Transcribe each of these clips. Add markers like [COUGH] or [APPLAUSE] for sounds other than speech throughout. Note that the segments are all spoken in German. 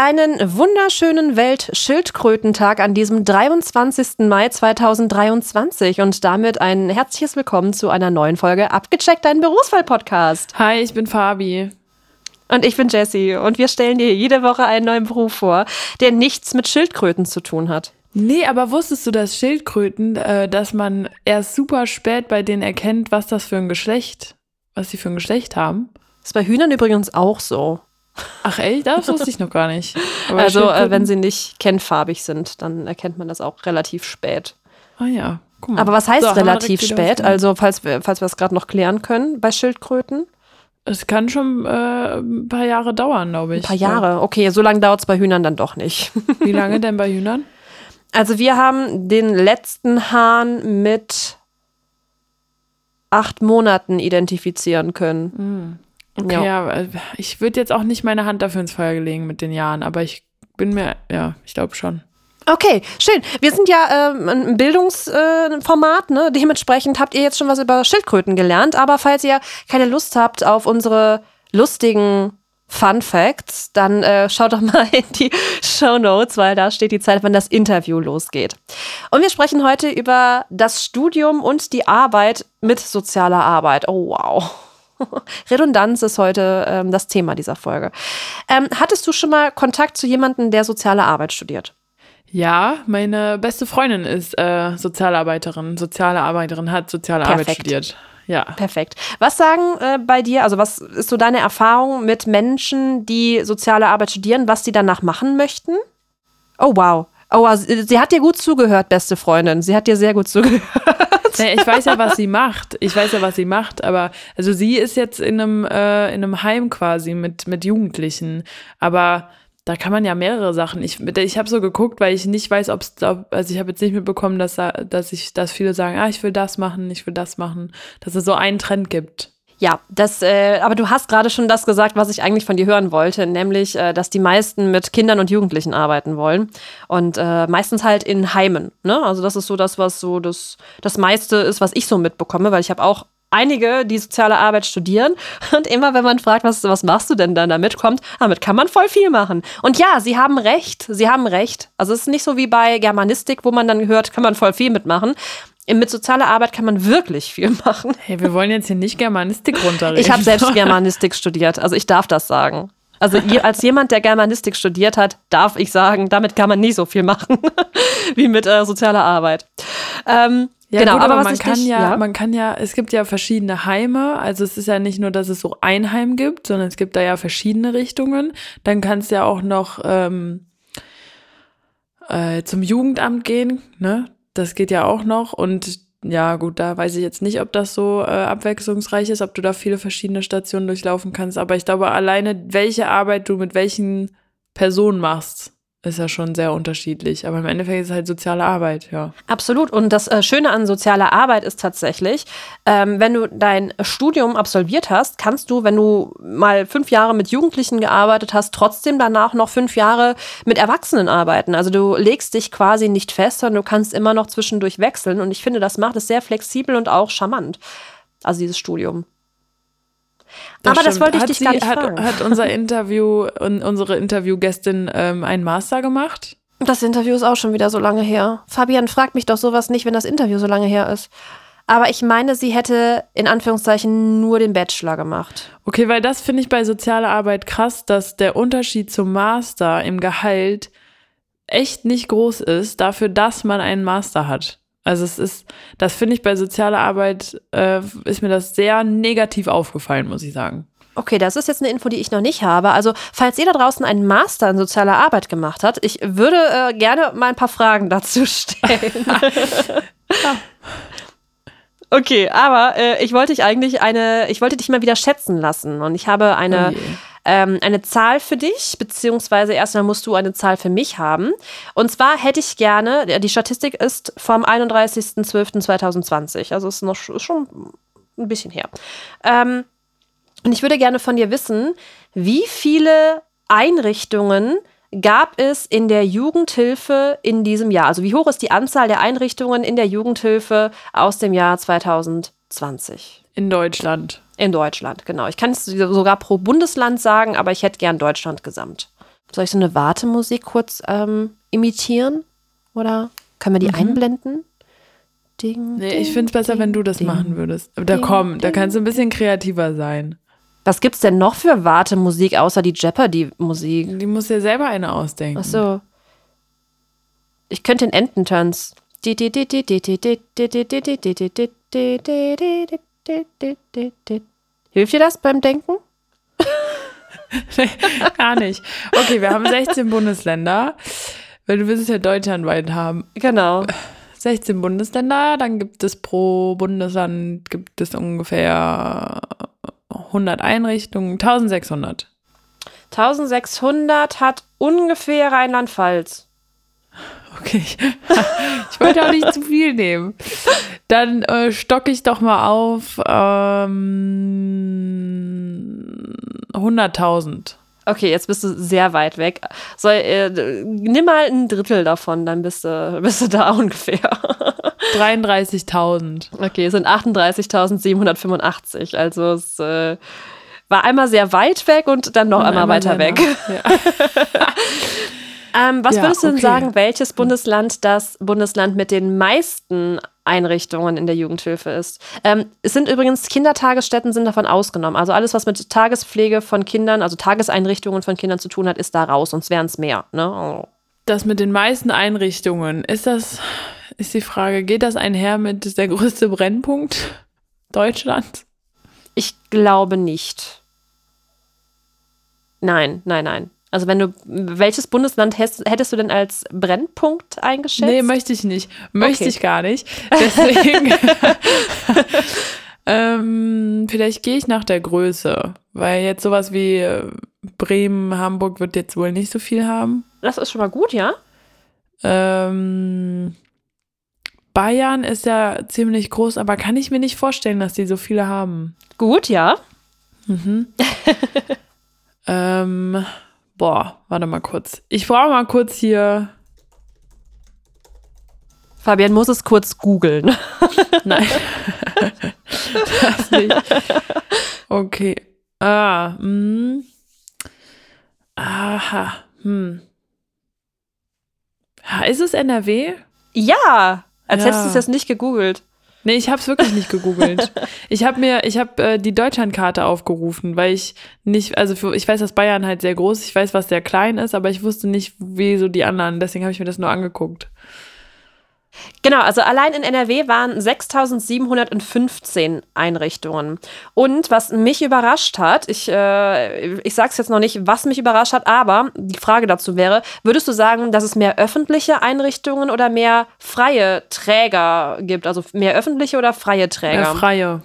einen wunderschönen Weltschildkrötentag an diesem 23. Mai 2023 und damit ein herzliches Willkommen zu einer neuen Folge Abgecheckt, dein Berufswahl-Podcast. Hi, ich bin Fabi. Und ich bin Jessie und wir stellen dir jede Woche einen neuen Beruf vor, der nichts mit Schildkröten zu tun hat. Nee, aber wusstest du, dass Schildkröten, äh, dass man erst super spät bei denen erkennt, was das für ein Geschlecht, was sie für ein Geschlecht haben? Ist bei Hühnern übrigens auch so. Ach echt? Das [LAUGHS] wusste ich noch gar nicht. Aber also, äh, wenn sie nicht kennfarbig sind, dann erkennt man das auch relativ spät. Ah ja. Guck mal. Aber was heißt so, relativ spät? Also, falls wir, falls wir das gerade noch klären können bei Schildkröten? Es kann schon äh, ein paar Jahre dauern, glaube ich. Ein paar Jahre, okay. So lange dauert es bei Hühnern dann doch nicht. [LAUGHS] Wie lange denn bei Hühnern? Also wir haben den letzten Hahn mit acht Monaten identifizieren können. Mhm. Okay, ja, ja ich würde jetzt auch nicht meine Hand dafür ins Feuer legen mit den Jahren, aber ich bin mir, ja, ich glaube schon. Okay, schön. Wir sind ja äh, ein Bildungsformat, äh, ne? Dementsprechend habt ihr jetzt schon was über Schildkröten gelernt. Aber falls ihr keine Lust habt auf unsere lustigen Fun Facts, dann äh, schaut doch [LAUGHS] mal in die Show Notes, weil da steht die Zeit, wann das Interview losgeht. Und wir sprechen heute über das Studium und die Arbeit mit sozialer Arbeit. Oh wow. [LAUGHS] Redundanz ist heute ähm, das Thema dieser Folge. Ähm, hattest du schon mal Kontakt zu jemandem, der soziale Arbeit studiert? Ja, meine beste Freundin ist äh, Sozialarbeiterin. Soziale Arbeiterin hat soziale Perfekt. Arbeit studiert. Ja. Perfekt. Was sagen äh, bei dir, also was ist so deine Erfahrung mit Menschen, die soziale Arbeit studieren, was sie danach machen möchten? Oh, wow. Oh, wow. sie hat dir gut zugehört, beste Freundin. Sie hat dir sehr gut zugehört. Nee, ich weiß ja, was sie macht. Ich weiß ja, was sie macht, aber also sie ist jetzt in einem, äh, in einem Heim quasi mit, mit Jugendlichen. Aber da kann man ja mehrere Sachen. Ich, ich habe so geguckt, weil ich nicht weiß, ob es, also ich habe jetzt nicht mitbekommen, dass, dass ich, dass viele sagen, ah, ich will das machen, ich will das machen, dass es so einen Trend gibt. Ja, das, äh, aber du hast gerade schon das gesagt, was ich eigentlich von dir hören wollte, nämlich, äh, dass die meisten mit Kindern und Jugendlichen arbeiten wollen und äh, meistens halt in Heimen. Ne? Also das ist so das, was so das, das meiste ist, was ich so mitbekomme, weil ich habe auch einige, die soziale Arbeit studieren. [LAUGHS] Und immer, wenn man fragt, was, was machst du denn dann damit, kommt, damit kann man voll viel machen. Und ja, sie haben recht. Sie haben recht. Also es ist nicht so wie bei Germanistik, wo man dann hört, kann man voll viel mitmachen. Mit sozialer Arbeit kann man wirklich viel [LAUGHS] machen. Hey, wir wollen jetzt hier nicht Germanistik runterreden. Ich habe selbst [LAUGHS] Germanistik studiert, also ich darf das sagen. Also als jemand, der Germanistik studiert hat, darf ich sagen, damit kann man nie so viel machen [LAUGHS] wie mit äh, sozialer Arbeit. Ähm, ja, genau, gut, aber, aber man kann dich, ja, ja, man kann ja, es gibt ja verschiedene Heime. Also es ist ja nicht nur, dass es so ein Heim gibt, sondern es gibt da ja verschiedene Richtungen. Dann kannst du ja auch noch ähm, äh, zum Jugendamt gehen, ne? Das geht ja auch noch. Und ja, gut, da weiß ich jetzt nicht, ob das so äh, abwechslungsreich ist, ob du da viele verschiedene Stationen durchlaufen kannst. Aber ich glaube, alleine welche Arbeit du mit welchen Personen machst, ist ja schon sehr unterschiedlich. Aber im Endeffekt ist es halt soziale Arbeit, ja. Absolut. Und das äh, Schöne an sozialer Arbeit ist tatsächlich, ähm, wenn du dein Studium absolviert hast, kannst du, wenn du mal fünf Jahre mit Jugendlichen gearbeitet hast, trotzdem danach noch fünf Jahre mit Erwachsenen arbeiten. Also du legst dich quasi nicht fest, sondern du kannst immer noch zwischendurch wechseln. Und ich finde, das macht es sehr flexibel und auch charmant. Also dieses Studium. Das Aber stimmt. das wollte ich hat dich sie, gar nicht hat, fragen. Hat unser Interview unsere Interviewgästin ähm, einen Master gemacht? Das Interview ist auch schon wieder so lange her. Fabian fragt mich doch sowas nicht, wenn das Interview so lange her ist. Aber ich meine, sie hätte in Anführungszeichen nur den Bachelor gemacht. Okay, weil das finde ich bei sozialer Arbeit krass, dass der Unterschied zum Master im Gehalt echt nicht groß ist, dafür, dass man einen Master hat. Also es ist, das finde ich bei sozialer Arbeit, äh, ist mir das sehr negativ aufgefallen, muss ich sagen. Okay, das ist jetzt eine Info, die ich noch nicht habe. Also, falls ihr da draußen einen Master in sozialer Arbeit gemacht habt, ich würde äh, gerne mal ein paar Fragen dazu [LAUGHS] stellen. ja. Okay, aber äh, ich wollte dich eigentlich eine, ich wollte dich mal wieder schätzen lassen und ich habe eine. Oh ähm, eine Zahl für dich, beziehungsweise erstmal musst du eine Zahl für mich haben. Und zwar hätte ich gerne, die Statistik ist vom 31.12.2020, also ist noch ist schon ein bisschen her. Ähm, und ich würde gerne von dir wissen, wie viele Einrichtungen gab es in der Jugendhilfe in diesem Jahr? Also wie hoch ist die Anzahl der Einrichtungen in der Jugendhilfe aus dem Jahr 2020? In Deutschland. In Deutschland, genau. Ich kann es sogar pro Bundesland sagen, aber ich hätte gern Deutschland gesamt. Soll ich so eine Wartemusik kurz ähm, imitieren? Oder können wir die mhm. einblenden? Ding, nee, ich finde es besser, ding, wenn du das ding, machen würdest. Da komm, da kannst du ein bisschen kreativer sein. Was gibt's denn noch für Wartemusik außer die Jeopardy-Musik? Die muss ja selber eine ausdenken. Ach so. Ich könnte den Ententanz. Hilft dir das beim Denken? nee, [LAUGHS] gar nicht. Okay, wir haben 16 Bundesländer, weil du willst es ja deutschlandweit haben. Genau. 16 Bundesländer, dann gibt es pro Bundesland gibt es ungefähr 100 Einrichtungen, 1600. 1600 hat ungefähr Rheinland-Pfalz. Okay, [LAUGHS] ich wollte auch nicht zu viel nehmen. Dann äh, stocke ich doch mal auf ähm, 100.000. Okay, jetzt bist du sehr weit weg. Soll, äh, nimm mal ein Drittel davon, dann bist du, [LAUGHS] bist du da ungefähr. [LAUGHS] 33.000. Okay, es sind 38.785. Also es äh, war einmal sehr weit weg und dann noch und einmal, weiter weg. Ja. Ähm, was ja, würdest du denn okay. sagen, welches Bundesland das Bundesland mit den meisten Einrichtungen in der Jugendhilfe ist. Ähm, es sind übrigens Kindertagesstätten sind davon ausgenommen. Also alles, was mit Tagespflege von Kindern, also Tageseinrichtungen von Kindern zu tun hat, ist da raus, sonst wären es mehr. Ne? Oh. Das mit den meisten Einrichtungen, ist das, ist die Frage, geht das einher mit der größte Brennpunkt Deutschlands? Ich glaube nicht. Nein, nein, nein. Also wenn du, welches Bundesland hättest, du denn als Brennpunkt eingeschätzt? Nee, möchte ich nicht. Möchte okay. ich gar nicht. Deswegen, [LAUGHS] ähm, vielleicht gehe ich nach der Größe, weil jetzt sowas wie äh, Bremen, Hamburg wird jetzt wohl nicht so viel haben. Das ist schon mal gut, ja? Ähm, Bayern ist ja ziemlich groß, aber kann ich mir nicht vorstellen, dass die so viele haben. Gut, ja. Mhm. [LAUGHS] ähm, Boah, warte mal kurz. Ich brauche mal kurz hier. Fabian muss es kurz googeln. [LAUGHS] Nein. das [LAUGHS] nicht. Okay. Ah, hm. Aha. Hm. Ist es NRW? Ja. Als ja. hättest du es jetzt nicht gegoogelt. Nee, ich habe es wirklich nicht gegoogelt. [LAUGHS] ich habe mir, ich habe äh, die Deutschlandkarte aufgerufen, weil ich nicht, also für, ich weiß, dass Bayern halt sehr groß, ist, ich weiß, was sehr klein ist, aber ich wusste nicht, wie so die anderen. Deswegen habe ich mir das nur angeguckt. Genau, also allein in NRW waren 6715 Einrichtungen. Und was mich überrascht hat, ich, äh, ich sage es jetzt noch nicht, was mich überrascht hat, aber die Frage dazu wäre, würdest du sagen, dass es mehr öffentliche Einrichtungen oder mehr freie Träger gibt? Also mehr öffentliche oder freie Träger? Mehr freie.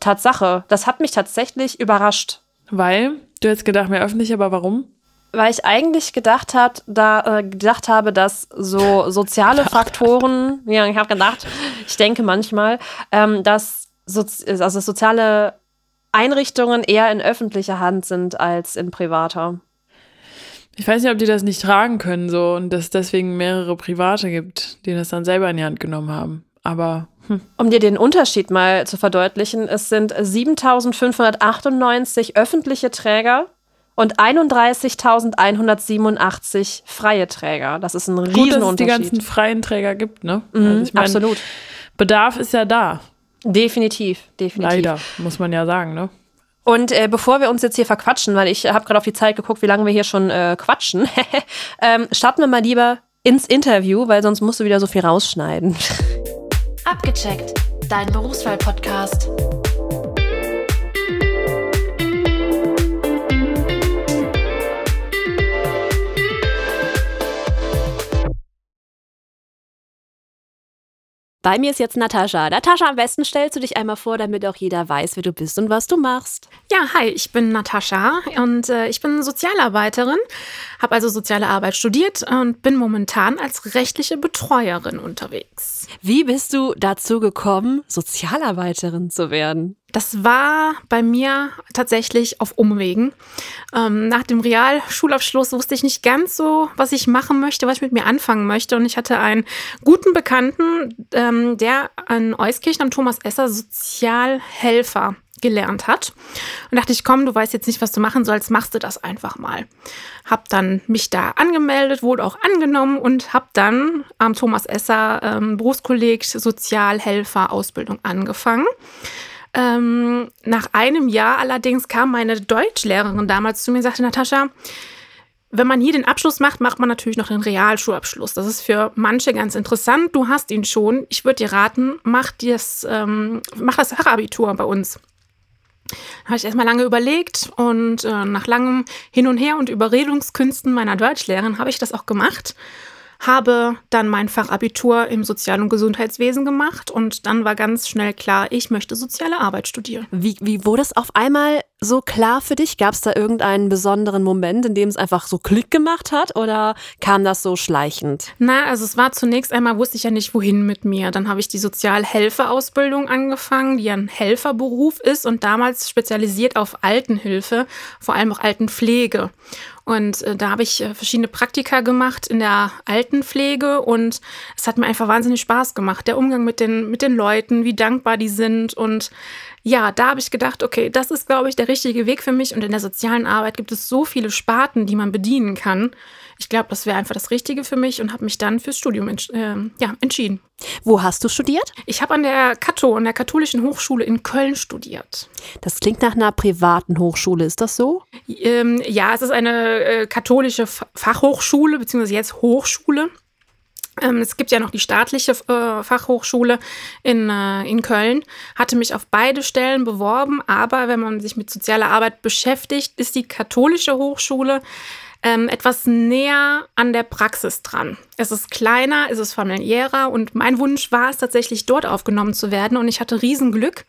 Tatsache, das hat mich tatsächlich überrascht. Weil? Du hättest gedacht, mehr öffentlich, aber warum? Weil ich eigentlich gedacht hat, da äh, gedacht habe, dass so [LAUGHS] soziale Faktoren, ja, ich habe gedacht, ich denke manchmal, ähm, dass Sozi also soziale Einrichtungen eher in öffentlicher Hand sind als in privater. Ich weiß nicht, ob die das nicht tragen können, so und dass es deswegen mehrere Private gibt, die das dann selber in die Hand genommen haben. Aber hm. um dir den Unterschied mal zu verdeutlichen, es sind 7.598 öffentliche Träger und 31.187 freie Träger. Das ist ein Riesenunterschied. Gut, dass es die ganzen freien Träger gibt, ne? Mhm, also ich mein, absolut. Bedarf ist ja da. Definitiv, definitiv. Leider, muss man ja sagen, ne? Und äh, bevor wir uns jetzt hier verquatschen, weil ich habe gerade auf die Zeit geguckt, wie lange wir hier schon äh, quatschen, [LAUGHS] ähm, starten wir mal lieber ins Interview, weil sonst musst du wieder so viel rausschneiden. Abgecheckt, dein Berufswahl-Podcast. Bei mir ist jetzt Natascha. Natascha, am besten stellst du dich einmal vor, damit auch jeder weiß, wer du bist und was du machst. Ja, hi, ich bin Natascha und äh, ich bin Sozialarbeiterin, habe also soziale Arbeit studiert und bin momentan als rechtliche Betreuerin unterwegs. Wie bist du dazu gekommen, Sozialarbeiterin zu werden? Das war bei mir tatsächlich auf Umwegen. Ähm, nach dem Realschulabschluss wusste ich nicht ganz so, was ich machen möchte, was ich mit mir anfangen möchte. Und ich hatte einen guten Bekannten, ähm, der an Euskirchen am Thomas Esser Sozialhelfer gelernt hat. Und dachte ich, komm, du weißt jetzt nicht, was du machen sollst, machst du das einfach mal. Hab dann mich da angemeldet, wurde auch angenommen und hab dann am Thomas Esser ähm, Berufskolleg Sozialhelfer Ausbildung angefangen. Ähm, nach einem Jahr allerdings kam meine Deutschlehrerin damals zu mir und sagte, Natascha, wenn man hier den Abschluss macht, macht man natürlich noch den Realschulabschluss. Das ist für manche ganz interessant. Du hast ihn schon. Ich würde dir raten, mach, das, ähm, mach das Fachabitur bei uns. Habe ich erstmal lange überlegt und äh, nach langem Hin und Her und Überredungskünsten meiner Deutschlehrerin habe ich das auch gemacht habe dann mein Fachabitur im Sozial- und Gesundheitswesen gemacht und dann war ganz schnell klar, ich möchte soziale Arbeit studieren. Wie, wie wurde es auf einmal so klar für dich? Gab es da irgendeinen besonderen Moment, in dem es einfach so Klick gemacht hat oder kam das so schleichend? Na, also es war zunächst einmal, wusste ich ja nicht, wohin mit mir. Dann habe ich die Sozialhelferausbildung angefangen, die ein Helferberuf ist und damals spezialisiert auf Altenhilfe, vor allem auch Altenpflege. Und äh, da habe ich äh, verschiedene Praktika gemacht in der Altenpflege und es hat mir einfach wahnsinnig Spaß gemacht. Der Umgang mit den, mit den Leuten, wie dankbar die sind. Und ja, da habe ich gedacht, okay, das ist, glaube ich, der richtige Weg für mich. Und in der sozialen Arbeit gibt es so viele Sparten, die man bedienen kann ich glaube, das wäre einfach das Richtige für mich und habe mich dann fürs Studium entsch äh, ja, entschieden. Wo hast du studiert? Ich habe an der Kato, an der Katholischen Hochschule in Köln studiert. Das klingt nach einer privaten Hochschule, ist das so? Ähm, ja, es ist eine äh, katholische Fachhochschule, beziehungsweise jetzt Hochschule. Ähm, es gibt ja noch die staatliche äh, Fachhochschule in, äh, in Köln. Hatte mich auf beide Stellen beworben, aber wenn man sich mit sozialer Arbeit beschäftigt, ist die katholische Hochschule ähm, etwas näher an der Praxis dran. Es ist kleiner, es ist familiärer und mein Wunsch war es tatsächlich dort aufgenommen zu werden und ich hatte Riesenglück,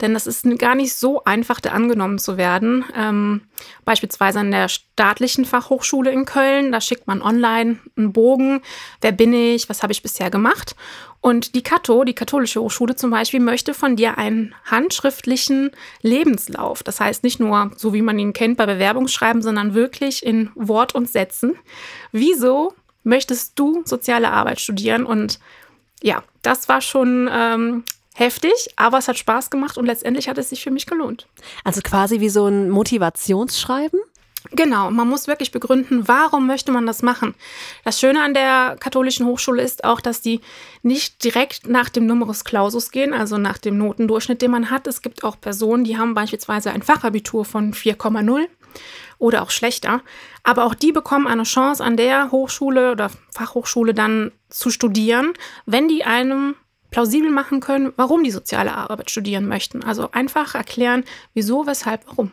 denn das ist gar nicht so einfach, da angenommen zu werden. Ähm, beispielsweise an der staatlichen Fachhochschule in Köln, da schickt man online einen Bogen, wer bin ich, was habe ich bisher gemacht und die Kato, die katholische Hochschule zum Beispiel, möchte von dir einen handschriftlichen Lebenslauf. Das heißt nicht nur so, wie man ihn kennt bei Bewerbungsschreiben, sondern wirklich in Wort und Sätzen. Wieso möchtest du soziale Arbeit studieren? Und ja, das war schon ähm, heftig, aber es hat Spaß gemacht und letztendlich hat es sich für mich gelohnt. Also quasi wie so ein Motivationsschreiben? Genau, man muss wirklich begründen, warum möchte man das machen. Das Schöne an der katholischen Hochschule ist auch, dass die nicht direkt nach dem Numerus Clausus gehen, also nach dem Notendurchschnitt, den man hat. Es gibt auch Personen, die haben beispielsweise ein Fachabitur von 4,0 oder auch schlechter. Aber auch die bekommen eine Chance, an der Hochschule oder Fachhochschule dann zu studieren, wenn die einem plausibel machen können, warum die soziale Arbeit studieren möchten. Also einfach erklären, wieso, weshalb, warum.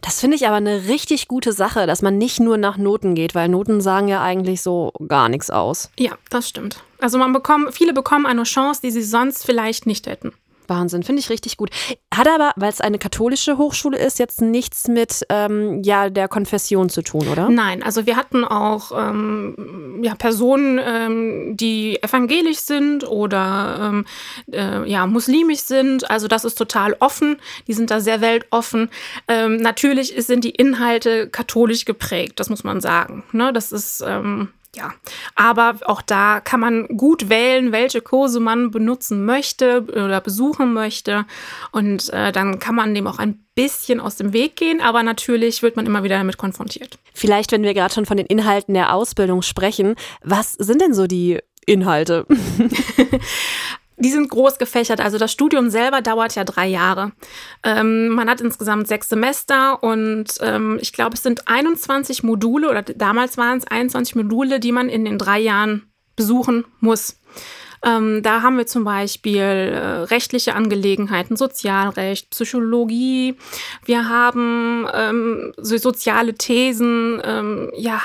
Das finde ich aber eine richtig gute Sache, dass man nicht nur nach Noten geht, weil Noten sagen ja eigentlich so gar nichts aus. Ja, das stimmt. Also man bekommt, viele bekommen eine Chance, die sie sonst vielleicht nicht hätten. Wahnsinn, finde ich richtig gut. Hat aber, weil es eine katholische Hochschule ist, jetzt nichts mit ähm, ja, der Konfession zu tun, oder? Nein, also wir hatten auch ähm, ja, Personen, ähm, die evangelisch sind oder ähm, äh, ja, muslimisch sind. Also das ist total offen. Die sind da sehr weltoffen. Ähm, natürlich sind die Inhalte katholisch geprägt, das muss man sagen. Ne? Das ist ähm, ja, aber auch da kann man gut wählen, welche Kurse man benutzen möchte oder besuchen möchte. Und äh, dann kann man dem auch ein bisschen aus dem Weg gehen, aber natürlich wird man immer wieder damit konfrontiert. Vielleicht, wenn wir gerade schon von den Inhalten der Ausbildung sprechen, was sind denn so die Inhalte? [LAUGHS] Die sind groß gefächert. Also das Studium selber dauert ja drei Jahre. Ähm, man hat insgesamt sechs Semester und ähm, ich glaube, es sind 21 Module oder damals waren es 21 Module, die man in den drei Jahren besuchen muss. Ähm, da haben wir zum Beispiel äh, rechtliche Angelegenheiten, Sozialrecht, Psychologie. Wir haben ähm, so soziale Thesen, ähm, ja,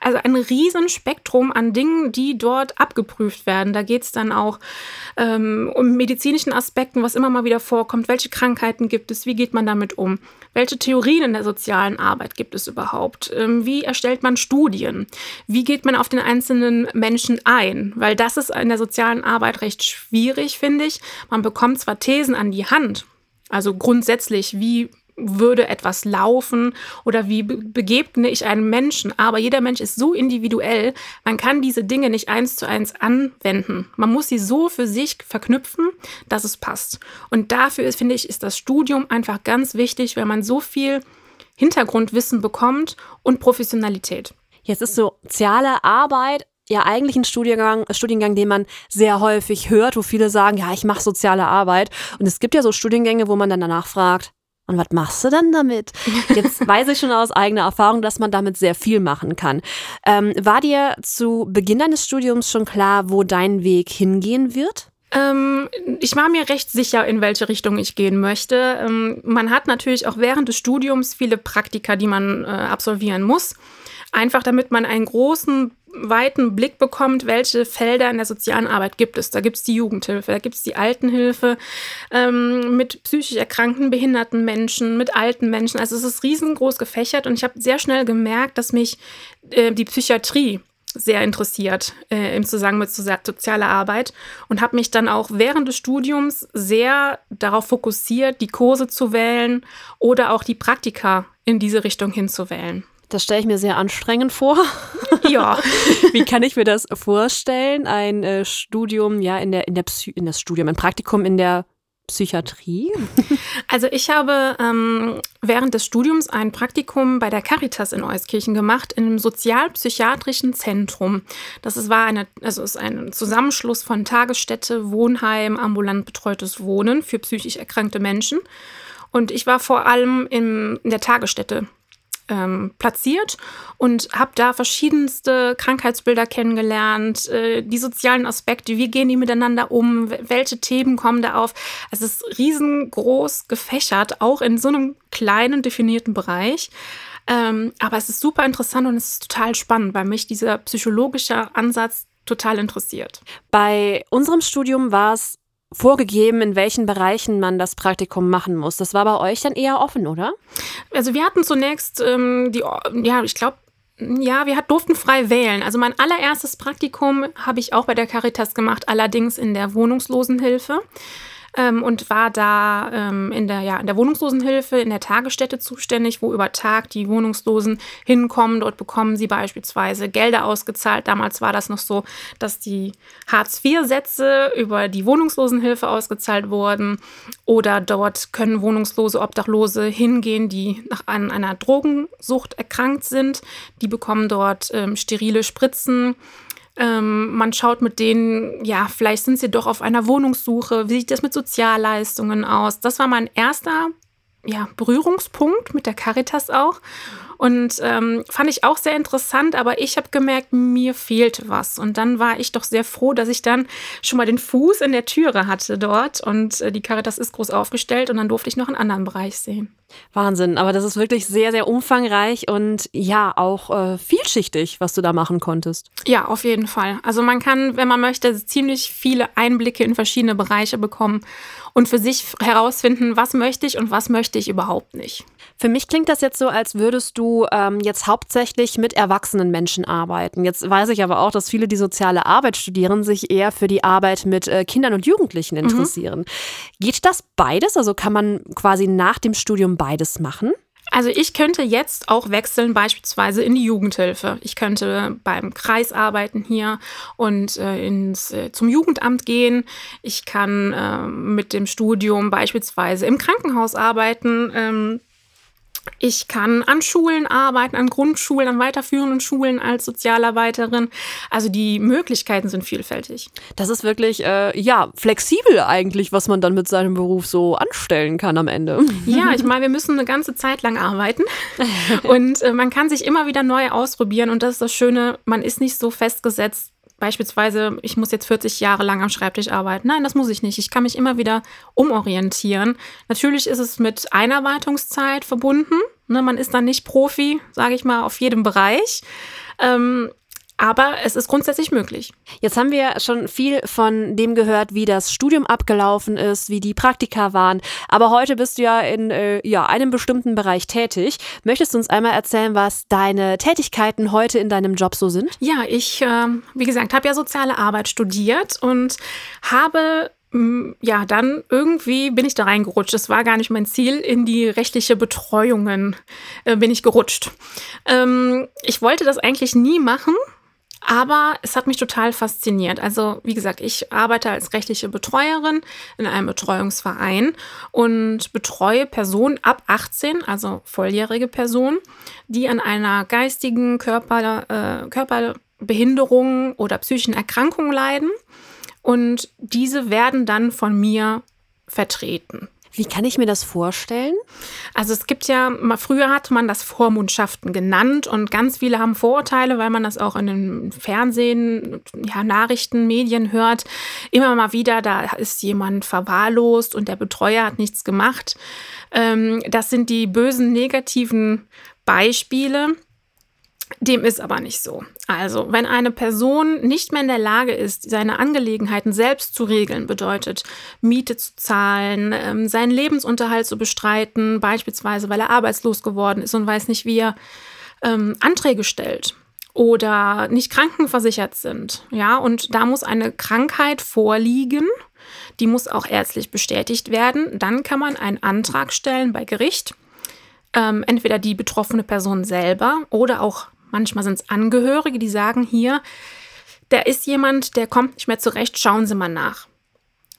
also ein Riesenspektrum an Dingen, die dort abgeprüft werden. Da geht es dann auch ähm, um medizinischen Aspekten, was immer mal wieder vorkommt. Welche Krankheiten gibt es? Wie geht man damit um? Welche Theorien in der sozialen Arbeit gibt es überhaupt? Ähm, wie erstellt man Studien? Wie geht man auf den einzelnen Menschen ein? Weil das ist in der sozialen Arbeit recht schwierig, finde ich. Man bekommt zwar Thesen an die Hand, also grundsätzlich, wie würde etwas laufen oder wie begegne ich einen Menschen. Aber jeder Mensch ist so individuell, man kann diese Dinge nicht eins zu eins anwenden. Man muss sie so für sich verknüpfen, dass es passt. Und dafür ist, finde ich, ist das Studium einfach ganz wichtig, weil man so viel Hintergrundwissen bekommt und Professionalität. Jetzt ist soziale Arbeit ja eigentlich ein Studiengang, Studiengang, den man sehr häufig hört, wo viele sagen, ja, ich mache soziale Arbeit. Und es gibt ja so Studiengänge, wo man dann danach fragt, und was machst du dann damit? Jetzt [LAUGHS] weiß ich schon aus eigener Erfahrung, dass man damit sehr viel machen kann. Ähm, war dir zu Beginn deines Studiums schon klar, wo dein Weg hingehen wird? Ähm, ich war mir recht sicher, in welche Richtung ich gehen möchte. Ähm, man hat natürlich auch während des Studiums viele Praktika, die man äh, absolvieren muss. Einfach damit man einen großen weiten Blick bekommt, welche Felder in der sozialen Arbeit gibt es. Da gibt es die Jugendhilfe, da gibt es die Altenhilfe ähm, mit psychisch erkrankten, behinderten Menschen, mit alten Menschen. Also es ist riesengroß gefächert und ich habe sehr schnell gemerkt, dass mich äh, die Psychiatrie sehr interessiert äh, im Zusammenhang mit sozialer Arbeit und habe mich dann auch während des Studiums sehr darauf fokussiert, die Kurse zu wählen oder auch die Praktika in diese Richtung hinzuwählen. Das stelle ich mir sehr anstrengend vor. [LAUGHS] Ja. Wie kann ich mir das vorstellen? Ein äh, Studium, ja, in der, in der Psy in das Studium, ein Praktikum in der Psychiatrie? [LAUGHS] Also ich habe ähm, während des Studiums ein Praktikum bei der Caritas in Euskirchen gemacht, in einem sozialpsychiatrischen Zentrum. Das ist, war eine, also ist ein Zusammenschluss von Tagesstätte, Wohnheim, ambulant betreutes Wohnen für psychisch erkrankte Menschen. Und ich war vor allem in, in der Tagesstätte ähm, platziert und habe da verschiedenste Krankheitsbilder kennengelernt, äh, die sozialen Aspekte, wie gehen die miteinander um, welche Themen kommen da auf. Es ist riesengroß gefächert, auch in so einem kleinen definierten Bereich. Ähm, aber es ist super interessant und es ist total spannend, weil mich dieser psychologische Ansatz total interessiert. Bei unserem Studium war es vorgegeben, in welchen Bereichen man das Praktikum machen muss. Das war bei euch dann eher offen, oder? Also wir hatten zunächst ähm, die, ja, ich glaube, ja, wir durften frei wählen. Also mein allererstes Praktikum habe ich auch bei der Caritas gemacht, allerdings in der Wohnungslosenhilfe ähm, und war da ähm, in, der, ja, in der Wohnungslosenhilfe, in der Tagesstätte zuständig, wo über Tag die Wohnungslosen hinkommen. Dort bekommen sie beispielsweise Gelder ausgezahlt. Damals war das noch so, dass die Hartz-IV-Sätze über die Wohnungslosenhilfe ausgezahlt wurden. Oder dort können Wohnungslose, Obdachlose hingehen, die nach an einer Drogensucht erkrankt sind. Die bekommen dort ähm, sterile Spritzen ähm, man schaut mit denen, ja, vielleicht sind sie doch auf einer Wohnungssuche. Wie sieht das mit Sozialleistungen aus? Das war mein erster ja, Berührungspunkt mit der Caritas auch. Und ähm, fand ich auch sehr interessant, aber ich habe gemerkt, mir fehlt was. Und dann war ich doch sehr froh, dass ich dann schon mal den Fuß in der Türe hatte dort. Und äh, die Caritas ist groß aufgestellt und dann durfte ich noch einen anderen Bereich sehen. Wahnsinn, aber das ist wirklich sehr, sehr umfangreich und ja, auch äh, vielschichtig, was du da machen konntest. Ja, auf jeden Fall. Also man kann, wenn man möchte, ziemlich viele Einblicke in verschiedene Bereiche bekommen und für sich herausfinden, was möchte ich und was möchte ich überhaupt nicht. Für mich klingt das jetzt so, als würdest du ähm, jetzt hauptsächlich mit erwachsenen Menschen arbeiten. Jetzt weiß ich aber auch, dass viele, die soziale Arbeit studieren, sich eher für die Arbeit mit äh, Kindern und Jugendlichen mhm. interessieren. Mhm. Geht das beides? Also kann man quasi nach dem Studium beides machen? Also ich könnte jetzt auch wechseln, beispielsweise in die Jugendhilfe. Ich könnte beim Kreis arbeiten hier und äh, ins, äh, zum Jugendamt gehen. Ich kann äh, mit dem Studium beispielsweise im Krankenhaus arbeiten. Ähm, ich kann an Schulen arbeiten, an Grundschulen, an weiterführenden Schulen als Sozialarbeiterin. Also die Möglichkeiten sind vielfältig. Das ist wirklich, äh, ja, flexibel eigentlich, was man dann mit seinem Beruf so anstellen kann am Ende. Ja, [LAUGHS] ich meine, wir müssen eine ganze Zeit lang arbeiten [LAUGHS] und äh, man kann sich immer wieder neu ausprobieren und das ist das Schöne, man ist nicht so festgesetzt, beispielsweise, ich muss jetzt 40 Jahre lang am Schreibtisch arbeiten. Nein, das muss ich nicht. Ich kann mich immer wieder umorientieren. Natürlich ist es mit Einarbeitungszeit verbunden. Ne, man ist dann nicht Profi, sage ich mal, auf jedem Bereich. Ähm, aber es ist grundsätzlich möglich. Jetzt haben wir schon viel von dem gehört, wie das Studium abgelaufen ist, wie die Praktika waren. Aber heute bist du ja in äh, ja, einem bestimmten Bereich tätig. Möchtest du uns einmal erzählen, was deine Tätigkeiten heute in deinem Job so sind? Ja, ich, äh, wie gesagt, habe ja soziale Arbeit studiert und habe ja, dann irgendwie bin ich da reingerutscht. Das war gar nicht mein Ziel. In die rechtliche Betreuungen äh, bin ich gerutscht. Ähm, ich wollte das eigentlich nie machen. Aber es hat mich total fasziniert. Also, wie gesagt, ich arbeite als rechtliche Betreuerin in einem Betreuungsverein und betreue Personen ab 18, also volljährige Personen, die an einer geistigen Körper, äh, Körperbehinderung oder psychischen Erkrankung leiden. Und diese werden dann von mir vertreten. Wie kann ich mir das vorstellen? Also es gibt ja, früher hat man das Vormundschaften genannt und ganz viele haben Vorurteile, weil man das auch in den Fernsehen, ja, Nachrichten, Medien hört. Immer mal wieder, da ist jemand verwahrlost und der Betreuer hat nichts gemacht. Ähm, das sind die bösen negativen Beispiele. Dem ist aber nicht so. Also, wenn eine Person nicht mehr in der Lage ist, seine Angelegenheiten selbst zu regeln, bedeutet Miete zu zahlen, ähm, seinen Lebensunterhalt zu bestreiten, beispielsweise weil er arbeitslos geworden ist und weiß nicht, wie er ähm, Anträge stellt oder nicht krankenversichert sind, ja, und da muss eine Krankheit vorliegen, die muss auch ärztlich bestätigt werden, dann kann man einen Antrag stellen bei Gericht ähm, entweder die betroffene Person selber oder auch Manchmal sind es Angehörige, die sagen hier, da ist jemand, der kommt nicht mehr zurecht, schauen Sie mal nach.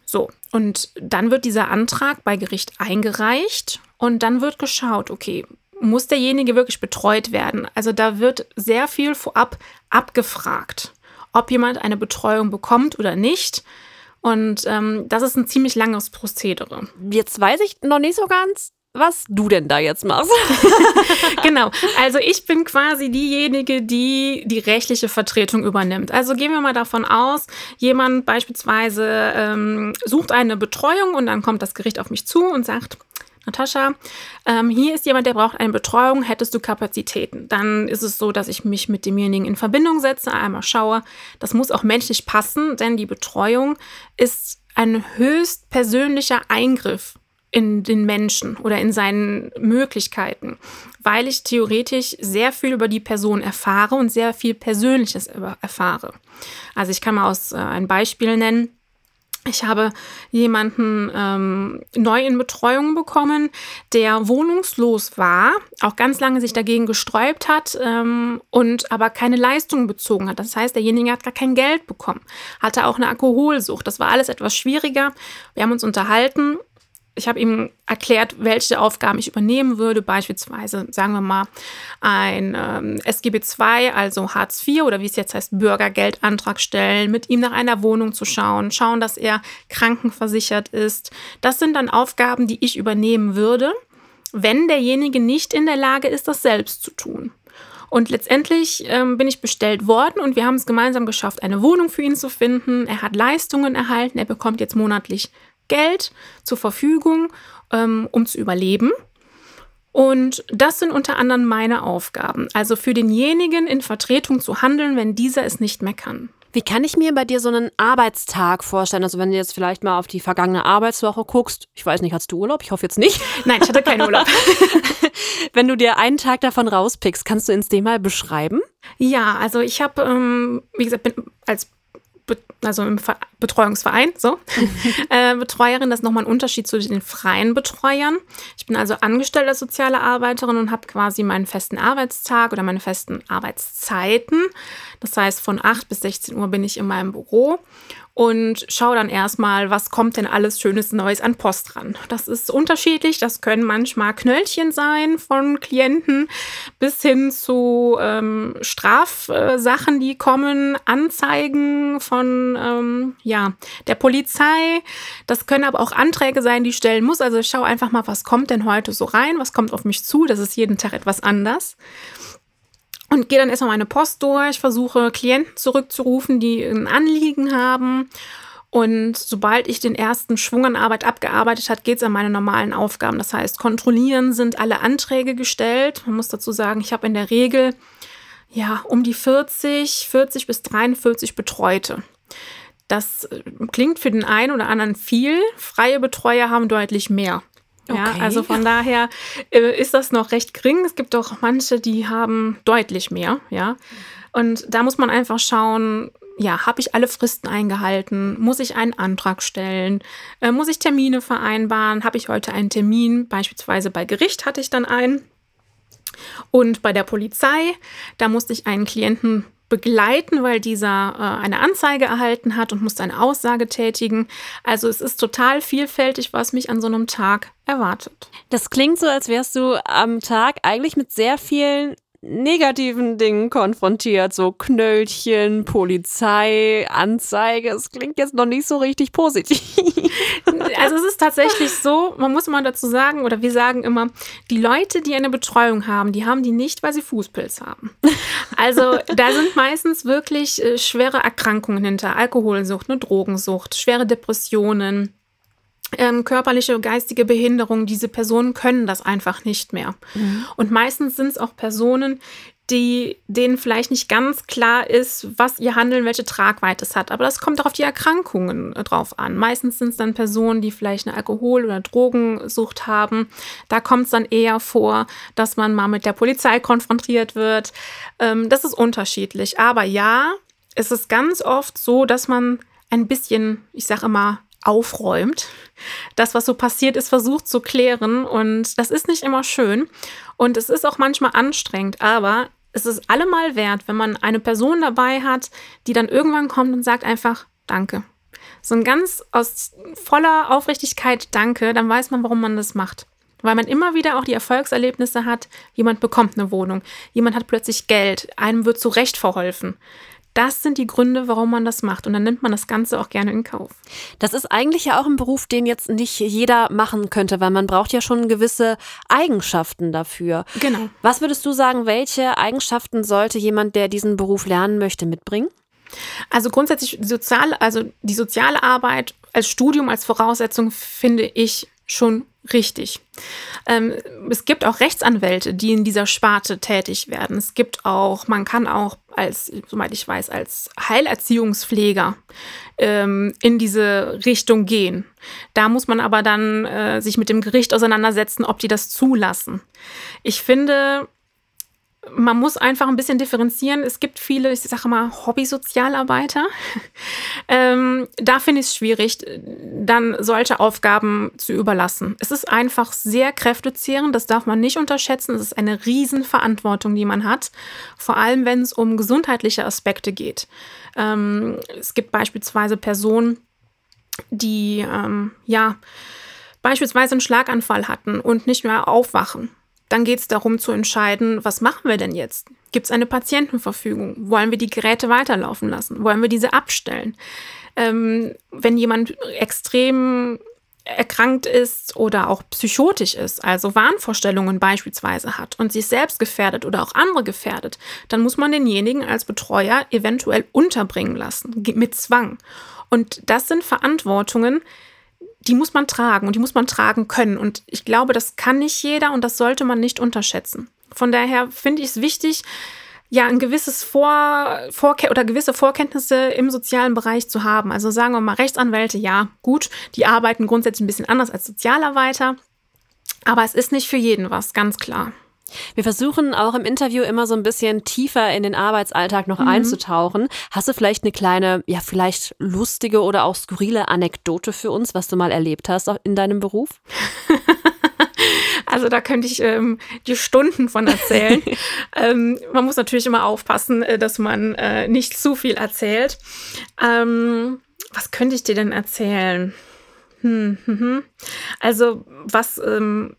So, und dann wird dieser Antrag bei Gericht eingereicht und dann wird geschaut, okay, muss derjenige wirklich betreut werden? Also da wird sehr viel vorab abgefragt, ob jemand eine Betreuung bekommt oder nicht. Und ähm, das ist ein ziemlich langes Prozedere. Jetzt weiß ich noch nicht so ganz, was du denn da jetzt machst. [LAUGHS] genau. Also ich bin quasi diejenige, die die rechtliche Vertretung übernimmt. Also gehen wir mal davon aus, jemand beispielsweise ähm, sucht eine Betreuung und dann kommt das Gericht auf mich zu und sagt, Natascha, ähm, hier ist jemand, der braucht eine Betreuung, hättest du Kapazitäten? Dann ist es so, dass ich mich mit demjenigen in Verbindung setze, einmal schaue, das muss auch menschlich passen, denn die Betreuung ist ein höchst persönlicher Eingriff in den Menschen oder in seinen Möglichkeiten, weil ich theoretisch sehr viel über die Person erfahre und sehr viel Persönliches erfahre. Also ich kann mal aus äh, ein Beispiel nennen. Ich habe jemanden ähm, neu in Betreuung bekommen, der wohnungslos war, auch ganz lange sich dagegen gesträubt hat ähm, und aber keine Leistung bezogen hat. Das heißt, derjenige hat gar kein Geld bekommen, hatte auch eine Alkoholsucht. Das war alles etwas schwieriger. Wir haben uns unterhalten ich habe ihm erklärt, welche Aufgaben ich übernehmen würde, beispielsweise, sagen wir mal, ein ähm, SGB II, also Hartz IV oder wie es jetzt heißt, Bürgergeldantrag stellen, mit ihm nach einer Wohnung zu schauen, schauen, dass er krankenversichert ist. Das sind dann Aufgaben, die ich übernehmen würde, wenn derjenige nicht in der Lage ist, das selbst zu tun. Und letztendlich ähm, bin ich bestellt worden und wir haben es gemeinsam geschafft, eine Wohnung für ihn zu finden. Er hat Leistungen erhalten, er bekommt jetzt monatlich Geld zur Verfügung, ähm, um zu überleben. Und das sind unter anderem meine Aufgaben. Also für denjenigen in Vertretung zu handeln, wenn dieser es nicht mehr kann. Wie kann ich mir bei dir so einen Arbeitstag vorstellen? Also wenn du jetzt vielleicht mal auf die vergangene Arbeitswoche guckst, ich weiß nicht, hast du Urlaub? Ich hoffe jetzt nicht. Nein, ich hatte keinen Urlaub. [LAUGHS] wenn du dir einen Tag davon rauspickst, kannst du uns den mal beschreiben? Ja, also ich habe, ähm, wie gesagt, bin als also im Betreuungsverein, so, [LAUGHS] äh, Betreuerin, das ist nochmal ein Unterschied zu den freien Betreuern. Ich bin also angestellte soziale Arbeiterin und habe quasi meinen festen Arbeitstag oder meine festen Arbeitszeiten. Das heißt, von 8 bis 16 Uhr bin ich in meinem Büro und schaue dann erstmal, was kommt denn alles Schönes Neues an Post ran. Das ist unterschiedlich. Das können manchmal Knöllchen sein von Klienten bis hin zu ähm, Strafsachen, die kommen, Anzeigen von ähm, ja, der Polizei. Das können aber auch Anträge sein, die ich stellen muss. Also ich schaue einfach mal, was kommt denn heute so rein, was kommt auf mich zu. Das ist jeden Tag etwas anders und gehe dann erstmal meine Post durch, versuche Klienten zurückzurufen, die ein Anliegen haben. Und sobald ich den ersten Schwung an Arbeit abgearbeitet habe, geht es an meine normalen Aufgaben. Das heißt, kontrollieren sind alle Anträge gestellt. Man muss dazu sagen, ich habe in der Regel ja um die 40, 40 bis 43 Betreute. Das äh, klingt für den einen oder anderen viel. Freie Betreuer haben deutlich mehr. Ja, okay. also von daher äh, ist das noch recht gering. Es gibt auch manche, die haben deutlich mehr, ja. Und da muss man einfach schauen, ja, habe ich alle Fristen eingehalten? Muss ich einen Antrag stellen? Äh, muss ich Termine vereinbaren? Habe ich heute einen Termin? Beispielsweise bei Gericht hatte ich dann einen. Und bei der Polizei, da musste ich einen Klienten begleiten, weil dieser äh, eine Anzeige erhalten hat und musste eine Aussage tätigen. Also es ist total vielfältig, was mich an so einem Tag erwartet. Das klingt so, als wärst du am Tag eigentlich mit sehr vielen negativen Dingen konfrontiert, so Knöllchen, Polizei, Anzeige. Es klingt jetzt noch nicht so richtig positiv. [LAUGHS] Also es ist tatsächlich so, man muss mal dazu sagen, oder wir sagen immer, die Leute, die eine Betreuung haben, die haben die nicht, weil sie Fußpilz haben. Also da sind meistens wirklich äh, schwere Erkrankungen hinter, Alkoholsucht, eine Drogensucht, schwere Depressionen ähm, körperliche und geistige Behinderung, diese Personen können das einfach nicht mehr. Mhm. Und meistens sind es auch Personen, die denen vielleicht nicht ganz klar ist, was ihr Handeln, welche Tragweite es hat. Aber das kommt auch auf die Erkrankungen äh, drauf an. Meistens sind es dann Personen, die vielleicht eine Alkohol- oder Drogensucht haben. Da kommt es dann eher vor, dass man mal mit der Polizei konfrontiert wird. Ähm, das ist unterschiedlich. Aber ja, es ist ganz oft so, dass man ein bisschen, ich sage immer, aufräumt. Das, was so passiert ist, versucht zu klären. Und das ist nicht immer schön. Und es ist auch manchmal anstrengend. Aber es ist allemal wert, wenn man eine Person dabei hat, die dann irgendwann kommt und sagt einfach Danke. So ein ganz aus voller Aufrichtigkeit Danke, dann weiß man, warum man das macht. Weil man immer wieder auch die Erfolgserlebnisse hat, jemand bekommt eine Wohnung, jemand hat plötzlich Geld, einem wird zurecht verholfen. Das sind die Gründe, warum man das macht. Und dann nimmt man das Ganze auch gerne in Kauf. Das ist eigentlich ja auch ein Beruf, den jetzt nicht jeder machen könnte, weil man braucht ja schon gewisse Eigenschaften dafür. Genau. Was würdest du sagen, welche Eigenschaften sollte jemand, der diesen Beruf lernen möchte, mitbringen? Also grundsätzlich sozial, also die soziale Arbeit als Studium als Voraussetzung finde ich schon richtig. Ähm, es gibt auch Rechtsanwälte, die in dieser Sparte tätig werden. Es gibt auch, man kann auch als, soweit ich weiß, als Heilerziehungspfleger ähm, in diese Richtung gehen. Da muss man aber dann äh, sich mit dem Gericht auseinandersetzen, ob die das zulassen. Ich finde, man muss einfach ein bisschen differenzieren. Es gibt viele, ich sage mal, Hobby-Sozialarbeiter. [LAUGHS] ähm, da finde ich es schwierig, dann solche Aufgaben zu überlassen. Es ist einfach sehr kräftezehrend, das darf man nicht unterschätzen. Es ist eine Riesenverantwortung, die man hat, vor allem wenn es um gesundheitliche Aspekte geht. Ähm, es gibt beispielsweise Personen, die ähm, ja beispielsweise einen Schlaganfall hatten und nicht mehr aufwachen dann geht es darum zu entscheiden, was machen wir denn jetzt? Gibt es eine Patientenverfügung? Wollen wir die Geräte weiterlaufen lassen? Wollen wir diese abstellen? Ähm, wenn jemand extrem erkrankt ist oder auch psychotisch ist, also Wahnvorstellungen beispielsweise hat und sich selbst gefährdet oder auch andere gefährdet, dann muss man denjenigen als Betreuer eventuell unterbringen lassen, mit Zwang. Und das sind Verantwortungen, die muss man tragen und die muss man tragen können. Und ich glaube, das kann nicht jeder und das sollte man nicht unterschätzen. Von daher finde ich es wichtig, ja, ein gewisses Vor, Vorke oder gewisse Vorkenntnisse im sozialen Bereich zu haben. Also sagen wir mal Rechtsanwälte, ja, gut, die arbeiten grundsätzlich ein bisschen anders als Sozialarbeiter. Aber es ist nicht für jeden was, ganz klar. Wir versuchen auch im Interview immer so ein bisschen tiefer in den Arbeitsalltag noch mhm. einzutauchen. Hast du vielleicht eine kleine, ja, vielleicht lustige oder auch skurrile Anekdote für uns, was du mal erlebt hast in deinem Beruf? [LAUGHS] Also da könnte ich ähm, die Stunden von erzählen. [LAUGHS] ähm, man muss natürlich immer aufpassen, äh, dass man äh, nicht zu viel erzählt. Ähm, was könnte ich dir denn erzählen? Hm, hm, hm. Also was ähm,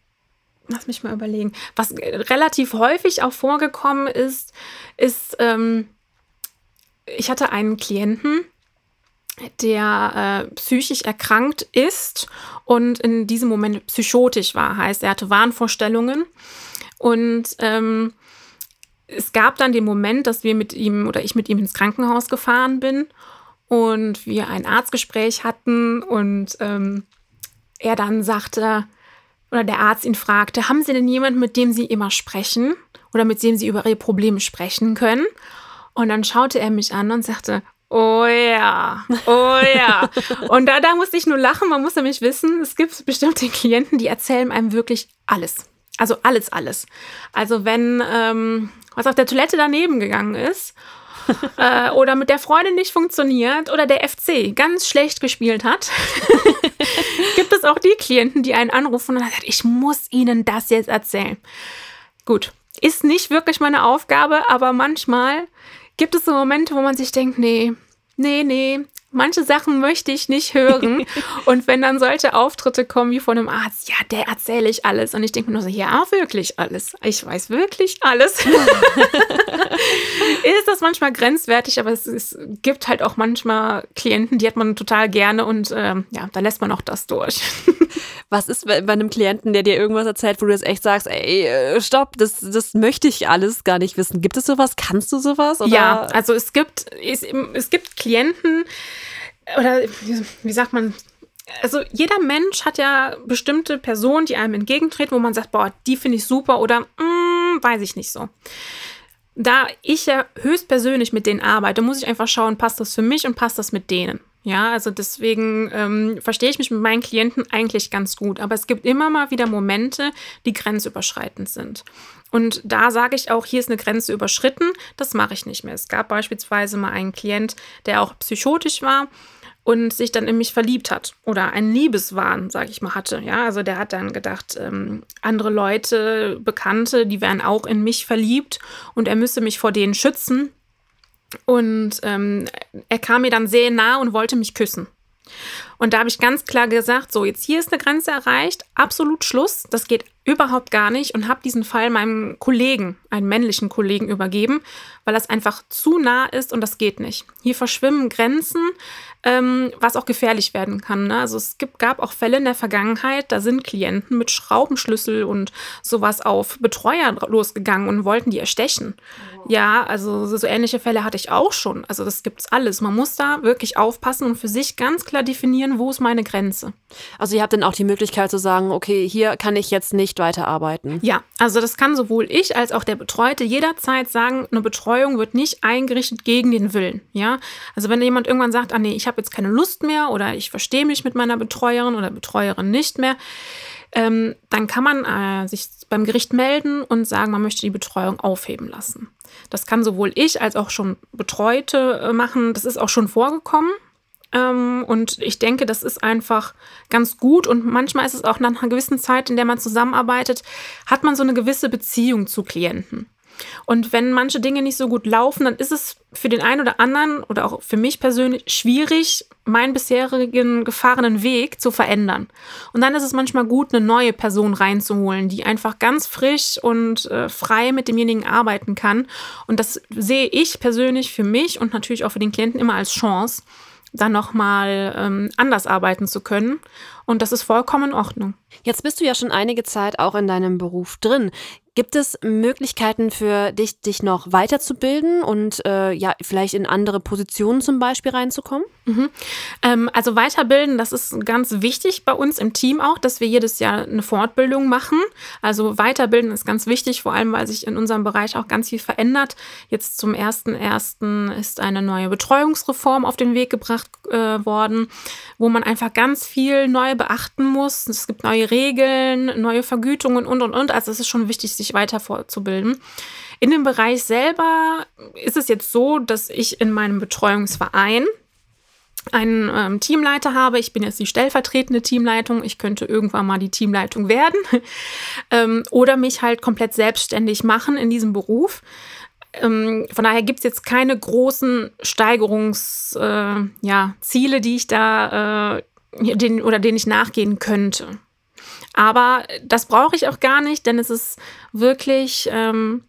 lass mich mal überlegen, was relativ häufig auch vorgekommen ist, ist, ähm, ich hatte einen Klienten, der äh, psychisch erkrankt ist und in diesem Moment psychotisch war. Heißt, er hatte Wahnvorstellungen. Und ähm, es gab dann den Moment, dass wir mit ihm oder ich mit ihm ins Krankenhaus gefahren bin und wir ein Arztgespräch hatten und ähm, er dann sagte, oder der Arzt ihn fragte, haben Sie denn jemanden, mit dem Sie immer sprechen oder mit dem Sie über Ihre Probleme sprechen können? Und dann schaute er mich an und sagte, Oh ja, oh ja. [LAUGHS] Und da, da musste ich nur lachen. Man muss nämlich wissen, es gibt bestimmte Klienten, die erzählen einem wirklich alles. Also alles, alles. Also wenn ähm, was auf der Toilette daneben gegangen ist [LAUGHS] äh, oder mit der Freundin nicht funktioniert oder der FC ganz schlecht gespielt hat, [LAUGHS] gibt es auch die Klienten, die einen anrufen und sagen, ich muss ihnen das jetzt erzählen. Gut, ist nicht wirklich meine Aufgabe, aber manchmal gibt es so Momente, wo man sich denkt, nee, nee, nee, manche Sachen möchte ich nicht hören. [LAUGHS] und wenn dann solche Auftritte kommen wie von einem Arzt, ja, der erzähle ich alles. Und ich denke mir nur so, ja, wirklich alles. Ich weiß wirklich alles. [LAUGHS] ist das manchmal grenzwertig, aber es, es, gibt halt auch manchmal Klienten, die hat man total gerne und ähm, ja, da lässt man auch das durch. Was ist bei einem Klienten, der dir irgendwas erzählt, wo du jetzt echt sagst, ey, äh, stopp, das, das möchte ich alles gar nicht wissen. Gibt es sowas? Kannst du sowas? Oder? Ja, also es gibt, es, es gibt Klienten, oder wie, wie sagt man, also jeder Mensch hat ja bestimmte Personen, die einem entgegentreten, wo man sagt, boah, die finde ich super oder mm, weiß ich nicht so. Da ich ja höchstpersönlich mit denen arbeite, muss ich einfach schauen, passt das für mich und passt das mit denen. Ja, also deswegen ähm, verstehe ich mich mit meinen Klienten eigentlich ganz gut. Aber es gibt immer mal wieder Momente, die grenzüberschreitend sind. Und da sage ich auch, hier ist eine Grenze überschritten, das mache ich nicht mehr. Es gab beispielsweise mal einen Klient, der auch psychotisch war und sich dann in mich verliebt hat oder einen Liebeswahn, sage ich mal, hatte. Ja, also der hat dann gedacht, ähm, andere Leute, Bekannte, die wären auch in mich verliebt und er müsse mich vor denen schützen. Und ähm, er kam mir dann sehr nah und wollte mich küssen. Und da habe ich ganz klar gesagt, so jetzt hier ist eine Grenze erreicht, absolut Schluss, das geht überhaupt gar nicht und habe diesen Fall meinem Kollegen, einem männlichen Kollegen übergeben, weil das einfach zu nah ist und das geht nicht. Hier verschwimmen Grenzen, ähm, was auch gefährlich werden kann. Ne? Also es gibt, gab auch Fälle in der Vergangenheit, da sind Klienten mit Schraubenschlüssel und sowas auf Betreuer losgegangen und wollten die erstechen. Oh. Ja, also so, so ähnliche Fälle hatte ich auch schon. Also das gibt's alles. Man muss da wirklich aufpassen und für sich ganz klar definieren, wo ist meine Grenze. Also ihr habt dann auch die Möglichkeit zu sagen, okay, hier kann ich jetzt nicht weiterarbeiten. Ja, also das kann sowohl ich als auch der Betreute jederzeit sagen, eine Betreuung wird nicht eingerichtet gegen den Willen. Ja, also wenn jemand irgendwann sagt, ah nee, ich habe habe jetzt keine Lust mehr oder ich verstehe mich mit meiner Betreuerin oder Betreuerin nicht mehr, ähm, dann kann man äh, sich beim Gericht melden und sagen, man möchte die Betreuung aufheben lassen. Das kann sowohl ich als auch schon Betreute äh, machen. Das ist auch schon vorgekommen. Ähm, und ich denke, das ist einfach ganz gut. Und manchmal ist es auch nach einer gewissen Zeit, in der man zusammenarbeitet, hat man so eine gewisse Beziehung zu Klienten. Und wenn manche Dinge nicht so gut laufen, dann ist es für den einen oder anderen oder auch für mich persönlich schwierig, meinen bisherigen gefahrenen Weg zu verändern. Und dann ist es manchmal gut, eine neue Person reinzuholen, die einfach ganz frisch und äh, frei mit demjenigen arbeiten kann. Und das sehe ich persönlich für mich und natürlich auch für den Klienten immer als Chance, dann nochmal ähm, anders arbeiten zu können. Und das ist vollkommen in Ordnung. Jetzt bist du ja schon einige Zeit auch in deinem Beruf drin. Gibt es Möglichkeiten für dich, dich noch weiterzubilden und äh, ja, vielleicht in andere Positionen zum Beispiel reinzukommen? Mhm. Ähm, also weiterbilden, das ist ganz wichtig bei uns im Team auch, dass wir jedes Jahr eine Fortbildung machen. Also weiterbilden ist ganz wichtig, vor allem weil sich in unserem Bereich auch ganz viel verändert. Jetzt zum 1.1. ist eine neue Betreuungsreform auf den Weg gebracht äh, worden, wo man einfach ganz viel neu beachten muss. Es gibt neue Regeln, neue Vergütungen und, und, und. Also es ist schon wichtig, sich sich weiter fortzubilden. In dem Bereich selber ist es jetzt so, dass ich in meinem Betreuungsverein einen ähm, Teamleiter habe. Ich bin jetzt die stellvertretende Teamleitung. Ich könnte irgendwann mal die Teamleitung werden [LAUGHS] ähm, oder mich halt komplett selbstständig machen in diesem Beruf. Ähm, von daher gibt es jetzt keine großen Steigerungsziele, äh, ja, die ich da äh, den, oder denen ich nachgehen könnte. Aber das brauche ich auch gar nicht, denn es ist wirklich ähm,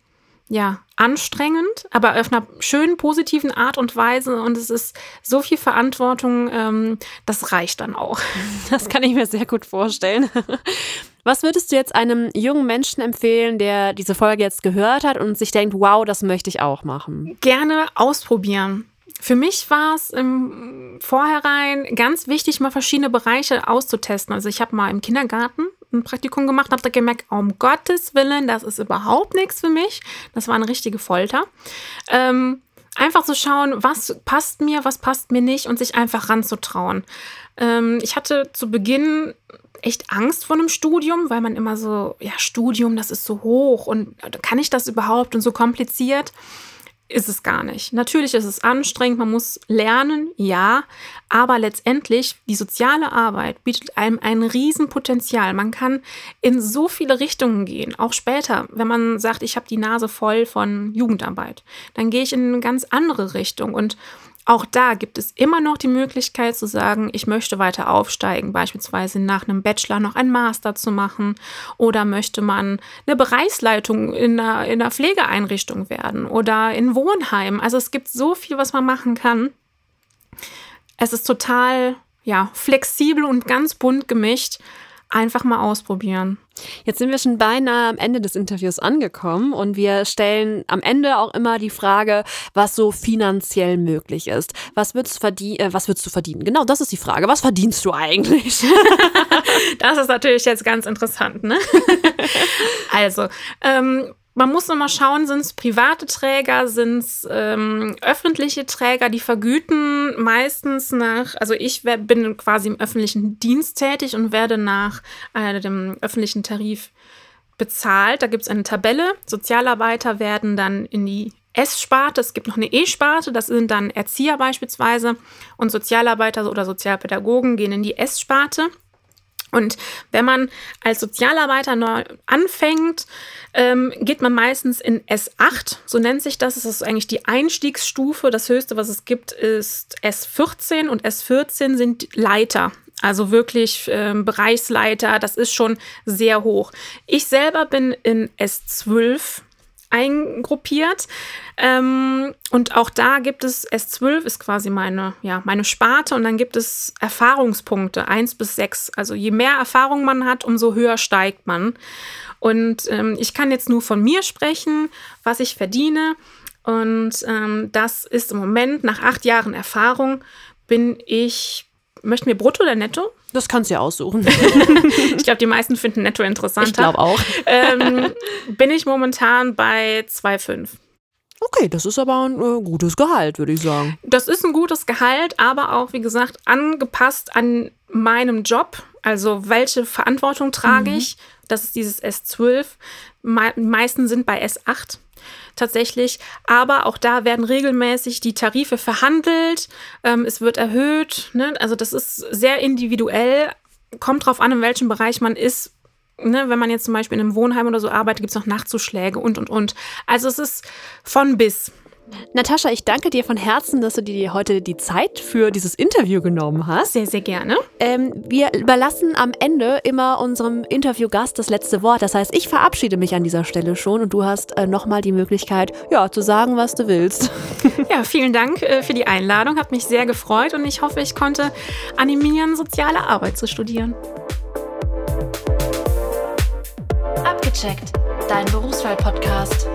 ja, anstrengend, aber auf einer schönen, positiven Art und Weise. Und es ist so viel Verantwortung, ähm, das reicht dann auch. [LAUGHS] Das kann ich mir sehr gut vorstellen. Was würdest du jetzt einem jungen Menschen empfehlen, der diese Folge jetzt gehört hat und sich denkt, wow, das möchte ich auch machen? Gerne ausprobieren. Für mich war es im Vorhinein ganz wichtig, mal verschiedene Bereiche auszutesten. Also ich habe mal im Kindergarten ein Praktikum gemacht, habe da gemerkt, um Gottes Willen, das ist überhaupt nichts für mich. Das war eine richtige Folter. Ähm, einfach zu so schauen, was passt mir, was passt mir nicht und sich einfach ranzutrauen. Ähm, ich hatte zu Beginn echt Angst vor einem Studium, weil man immer so, ja, Studium, das ist so hoch und kann ich das überhaupt und so kompliziert. Ist es gar nicht. Natürlich ist es anstrengend, man muss lernen, ja, aber letztendlich die soziale Arbeit bietet einem ein Riesenpotenzial. Man kann in so viele Richtungen gehen, auch später, wenn man sagt, ich habe die Nase voll von Jugendarbeit, dann gehe ich in eine ganz andere Richtung und auch da gibt es immer noch die Möglichkeit zu sagen, ich möchte weiter aufsteigen, beispielsweise nach einem Bachelor noch ein Master zu machen oder möchte man eine Bereichsleitung in einer, in einer Pflegeeinrichtung werden oder in Wohnheim. Also es gibt so viel, was man machen kann. Es ist total ja, flexibel und ganz bunt gemischt. Einfach mal ausprobieren. Jetzt sind wir schon beinahe am Ende des Interviews angekommen und wir stellen am Ende auch immer die Frage, was so finanziell möglich ist. Was würdest, verdien äh, was würdest du verdienen? Genau, das ist die Frage. Was verdienst du eigentlich? [LAUGHS] das ist natürlich jetzt ganz interessant. Ne? also, ähm, man muss nochmal schauen, sind es private Träger, sind es ähm, öffentliche Träger, die vergüten meistens nach, also ich bin quasi im öffentlichen Dienst tätig und werde nach äh, dem öffentlichen Tarif bezahlt. Da gibt es eine Tabelle. Sozialarbeiter werden dann in die S-Sparte, es gibt noch eine E-Sparte, das sind dann Erzieher beispielsweise und Sozialarbeiter oder Sozialpädagogen gehen in die S-Sparte. Und wenn man als Sozialarbeiter neu anfängt, ähm, geht man meistens in S8, so nennt sich das. Das ist eigentlich die Einstiegsstufe. Das höchste, was es gibt, ist S14 und S14 sind Leiter. Also wirklich ähm, Bereichsleiter, das ist schon sehr hoch. Ich selber bin in S12 eingruppiert. Ähm, und auch da gibt es S12 ist quasi meine, ja, meine Sparte und dann gibt es Erfahrungspunkte 1 bis 6. Also je mehr Erfahrung man hat, umso höher steigt man. Und ähm, ich kann jetzt nur von mir sprechen, was ich verdiene. Und ähm, das ist im Moment, nach acht Jahren Erfahrung, bin ich, möchten wir brutto oder netto? Das kannst du ja aussuchen. ich glaube, die meisten finden netto interessanter. Ich glaube auch. Ähm, bin ich momentan bei 2,5. Okay, das ist aber ein äh, gutes Gehalt, würde ich sagen. Das ist ein gutes Gehalt, aber auch, wie gesagt, angepasst an meinem Job. Also, welche Verantwortung trage mhm. ich? Das ist dieses S12. Me meisten sind bei S8 tatsächlich. Aber auch da werden regelmäßig die Tarife verhandelt. Ähm, es wird erhöht. Ne? Also das ist sehr individuell. Kommt drauf an, in welchem Bereich man ist. Ne? Wenn man jetzt zum Beispiel in einem Wohnheim oder so arbeitet, gibt es noch Nachtzuschläge und, und, und. Also es ist von bis. Natascha, ich danke dir von Herzen, dass du dir heute die Zeit für dieses Interview genommen hast. Sehr, sehr gerne. Ähm, wir überlassen am Ende immer unserem Interviewgast das letzte Wort. Das heißt, ich verabschiede mich an dieser Stelle schon und du hast äh, nochmal die Möglichkeit, ja, zu sagen, was du willst. [LAUGHS] Ja, vielen Dank äh, für die Einladung. Hat mich sehr gefreut und ich hoffe, ich konnte animieren, soziale Arbeit zu studieren. Abgecheckt, dein Berufswahl-Podcast.